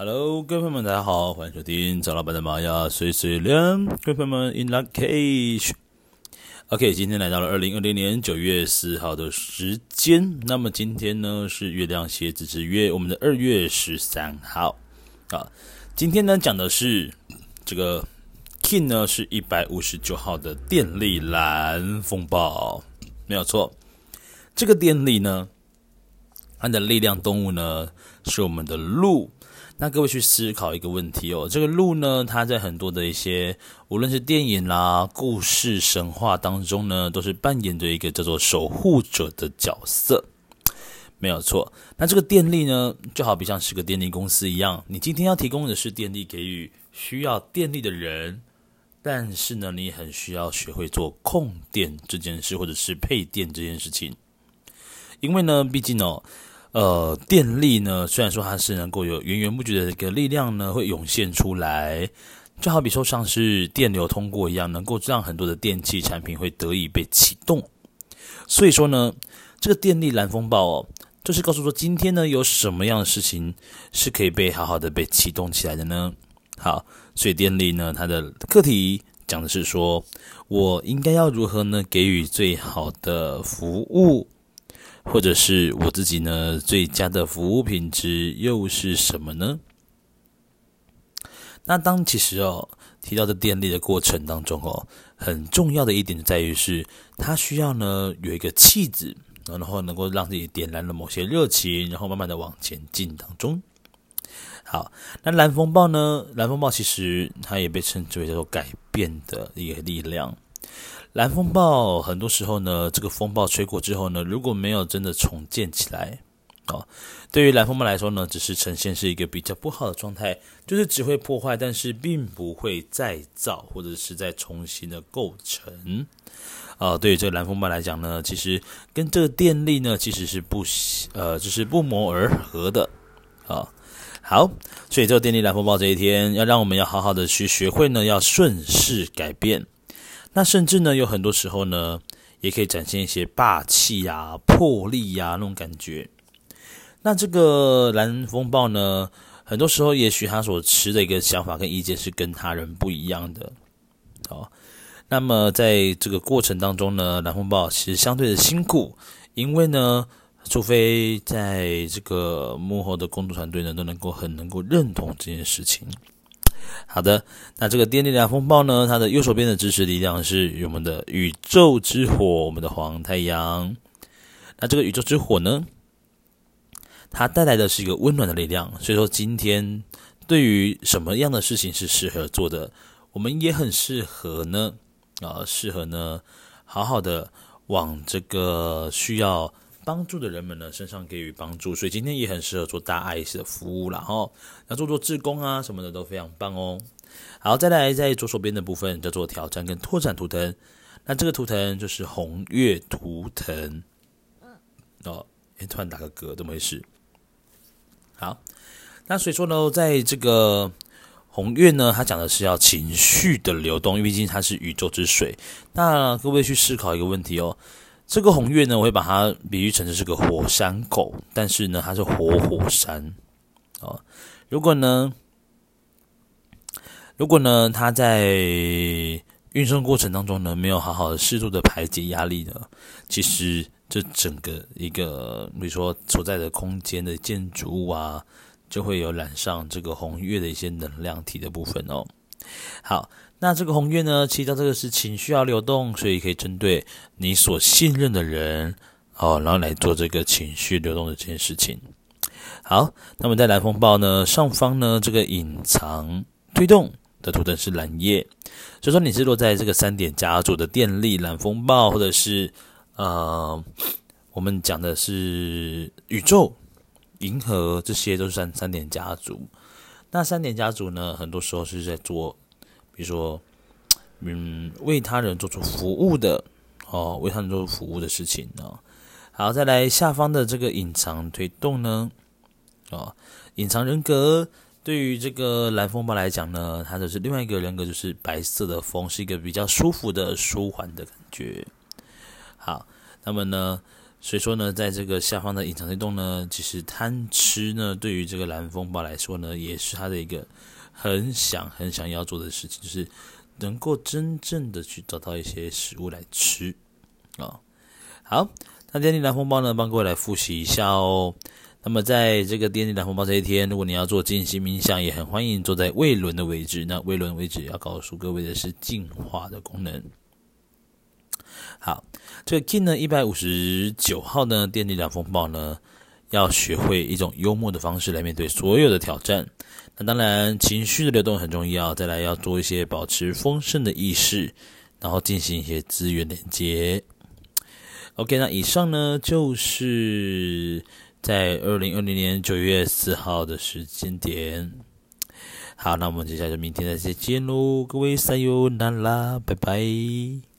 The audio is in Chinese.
Hello，各位朋友们，大家好，欢迎收听张老板的玛雅碎碎念。各位朋友们，In lak'ech。OK，今天来到了二零二零年九月四号的时间。那么今天呢是月亮蝎子之月，我们的二月十三号。啊，今天呢讲的是这个 King 呢是一百五十九号的电力蓝风暴，没有错。这个电力呢，它的力量动物呢是我们的鹿。那各位去思考一个问题哦，这个鹿呢，它在很多的一些无论是电影啦、故事、神话当中呢，都是扮演着一个叫做守护者的角色，没有错。那这个电力呢，就好比像是个电力公司一样，你今天要提供的是电力给予需要电力的人，但是呢，你很需要学会做控电这件事，或者是配电这件事情，因为呢，毕竟哦。呃，电力呢，虽然说它是能够有源源不绝的一个力量呢，会涌现出来，就好比说像是电流通过一样，能够让很多的电器产品会得以被启动。所以说呢，这个电力蓝风暴哦，就是告诉说今天呢，有什么样的事情是可以被好好的被启动起来的呢？好，所以电力呢，它的课题讲的是说，我应该要如何呢，给予最好的服务。或者是我自己呢，最佳的服务品质又是什么呢？那当其实哦提到的电力的过程当中哦，很重要的一点在于是它需要呢有一个气质，然后能够让自己点燃了某些热情，然后慢慢的往前进当中。好，那蓝风暴呢？蓝风暴其实它也被称之为叫做改变的一个力量。蓝风暴很多时候呢，这个风暴吹过之后呢，如果没有真的重建起来，哦，对于蓝风暴来说呢，只是呈现是一个比较不好的状态，就是只会破坏，但是并不会再造或者是再重新的构成。啊、哦，对于这个蓝风暴来讲呢，其实跟这个电力呢，其实是不呃，就是不谋而合的。啊、好，所以这个电力蓝风暴这一天，要让我们要好好的去学会呢，要顺势改变。那甚至呢，有很多时候呢，也可以展现一些霸气呀、魄力呀、那种感觉。那这个蓝风暴呢，很多时候也许他所持的一个想法跟意见是跟他人不一样的。好，那么在这个过程当中呢，蓝风暴其实相对的辛苦，因为呢，除非在这个幕后的工作团队呢，都能够很能够认同这件事情。好的，那这个电力量风暴呢，它的右手边的支持力量是我们的宇宙之火，我们的黄太阳。那这个宇宙之火呢，它带来的是一个温暖的力量。所以说，今天对于什么样的事情是适合做的，我们也很适合呢，啊，适合呢，好好的往这个需要。帮助的人们呢，身上给予帮助，所以今天也很适合做大爱的服务啦，然后要做做志工啊什么的都非常棒哦。好，再来在左手边的部分叫做挑战跟拓展图腾，那这个图腾就是红月图腾。哦，哎，突然打个嗝，怎么回事？好，那所以说呢，在这个红月呢，它讲的是要情绪的流动，因为毕竟它是宇宙之水。那各位去思考一个问题哦。这个红月呢，我会把它比喻成是个火山狗，但是呢，它是活火山哦。如果呢，如果呢，它在运送过程当中呢，没有好好的适度的排解压力呢，其实这整个一个，比如说所在的空间的建筑物啊，就会有染上这个红月的一些能量体的部分哦。好。那这个红月呢，其实这个是情绪要流动，所以可以针对你所信任的人哦，然后来做这个情绪流动的这件事情。好，那么在蓝风暴呢上方呢，这个隐藏推动的图腾是蓝夜，所以说你是落在这个三点家族的电力蓝风暴，或者是呃，我们讲的是宇宙、银河，这些都是三三点家族。那三点家族呢，很多时候是在做。比如说，嗯，为他人做出服务的哦，为他人做出服务的事情哦。好，再来下方的这个隐藏推动呢，哦，隐藏人格对于这个蓝风暴来讲呢，它就是另外一个人格，就是白色的风，是一个比较舒服的、舒缓的感觉。好，那么呢，所以说呢，在这个下方的隐藏黑洞呢，其实贪吃呢，对于这个蓝风暴来说呢，也是他的一个很想很想要做的事情，就是能够真正的去找到一些食物来吃啊、好，那电力蓝风暴呢，帮各位来复习一下哦。那么在这个电力蓝风暴这一天，如果你要做静心冥想，也很欢迎坐在胃轮的位置。那胃轮位置要告诉各位的是净化的功能。好，这个 Kin 呢，一百五十九号呢，电力蓝风暴呢，要学会一种幽默的方式来面对所有的挑战。那当然，情绪的流动很重要。再来要做一些保持丰盛的意识，然后进行一些资源连接。OK，那以上呢，就是在二零二零年九月四号的时间点。好，那我们接下来就明天再见喽，各位撒由那拉，拜拜。